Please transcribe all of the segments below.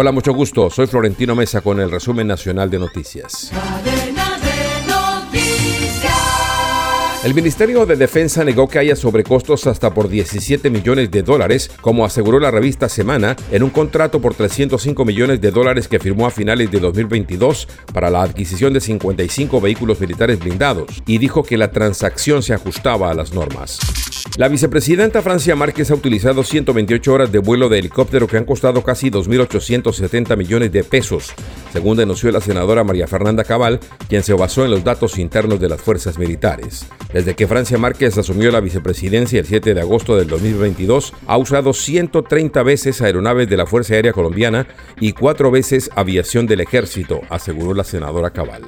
Hola, mucho gusto. Soy Florentino Mesa con el resumen nacional de noticias. El Ministerio de Defensa negó que haya sobrecostos hasta por 17 millones de dólares, como aseguró la revista Semana, en un contrato por 305 millones de dólares que firmó a finales de 2022 para la adquisición de 55 vehículos militares blindados, y dijo que la transacción se ajustaba a las normas. La vicepresidenta Francia Márquez ha utilizado 128 horas de vuelo de helicóptero que han costado casi 2.870 millones de pesos, según denunció la senadora María Fernanda Cabal, quien se basó en los datos internos de las fuerzas militares. Desde que Francia Márquez asumió la vicepresidencia el 7 de agosto del 2022, ha usado 130 veces aeronaves de la Fuerza Aérea Colombiana y cuatro veces aviación del ejército, aseguró la senadora Cabal.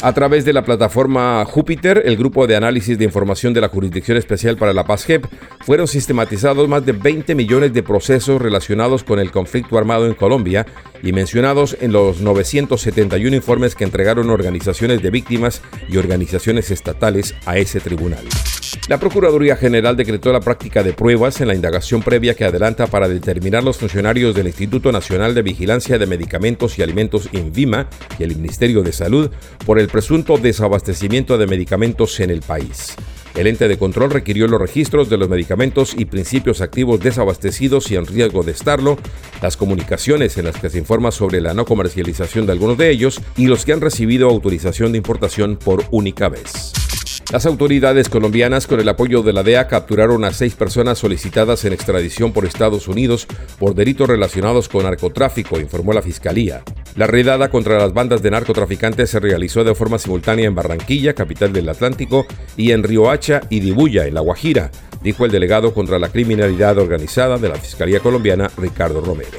A través de la plataforma Júpiter, el grupo de análisis de información de la Jurisdicción Especial para la Paz JEP, fueron sistematizados más de 20 millones de procesos relacionados con el conflicto armado en Colombia y mencionados en los 971 informes que entregaron organizaciones de víctimas y organizaciones estatales a ese tribunal. La Procuraduría General decretó la práctica de pruebas en la indagación previa que adelanta para determinar los funcionarios del Instituto Nacional de Vigilancia de Medicamentos y Alimentos INVIMA y el Ministerio de Salud por el presunto desabastecimiento de medicamentos en el país. El ente de control requirió los registros de los medicamentos y principios activos desabastecidos y en riesgo de estarlo, las comunicaciones en las que se informa sobre la no comercialización de algunos de ellos y los que han recibido autorización de importación por única vez. Las autoridades colombianas, con el apoyo de la DEA, capturaron a seis personas solicitadas en extradición por Estados Unidos por delitos relacionados con narcotráfico, informó la Fiscalía. La redada contra las bandas de narcotraficantes se realizó de forma simultánea en Barranquilla, capital del Atlántico, y en Riohacha y Dibuya, en La Guajira, dijo el delegado contra la criminalidad organizada de la Fiscalía colombiana, Ricardo Romero.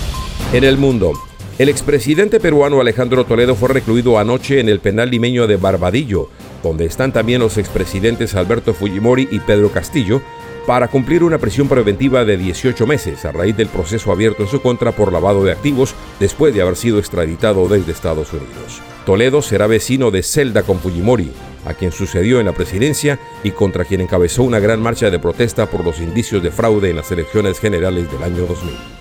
En el mundo, el expresidente peruano Alejandro Toledo fue recluido anoche en el penal limeño de Barbadillo, donde están también los expresidentes Alberto Fujimori y Pedro Castillo, para cumplir una prisión preventiva de 18 meses a raíz del proceso abierto en su contra por lavado de activos después de haber sido extraditado desde Estados Unidos. Toledo será vecino de Celda con Fujimori, a quien sucedió en la presidencia y contra quien encabezó una gran marcha de protesta por los indicios de fraude en las elecciones generales del año 2000.